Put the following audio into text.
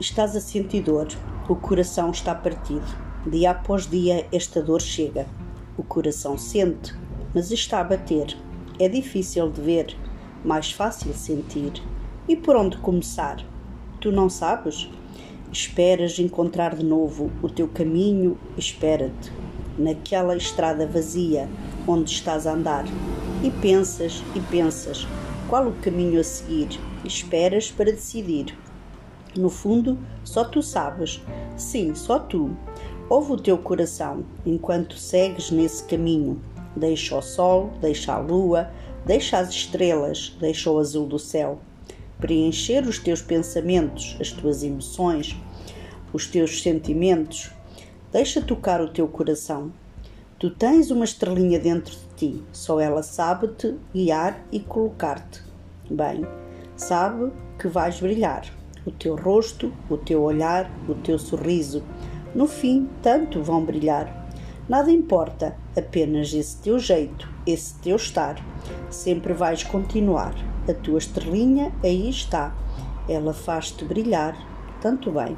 Estás a sentir dor, o coração está partido. Dia após dia esta dor chega. O coração sente, mas está a bater. É difícil de ver, mais fácil sentir. E por onde começar? Tu não sabes? Esperas encontrar de novo o teu caminho, espera-te naquela estrada vazia onde estás a andar e pensas e pensas qual o caminho a seguir, esperas para decidir. No fundo, só tu sabes, sim, só tu. Ouve o teu coração enquanto segues nesse caminho. Deixa o sol, deixa a lua, deixa as estrelas, deixa o azul do céu. Preencher os teus pensamentos, as tuas emoções, os teus sentimentos. Deixa tocar o teu coração. Tu tens uma estrelinha dentro de ti, só ela sabe te guiar e colocar-te. Bem, sabe que vais brilhar. O teu rosto, o teu olhar, o teu sorriso, no fim, tanto vão brilhar. Nada importa, apenas esse teu jeito, esse teu estar. Sempre vais continuar. A tua estrelinha aí está. Ela faz-te brilhar tanto bem.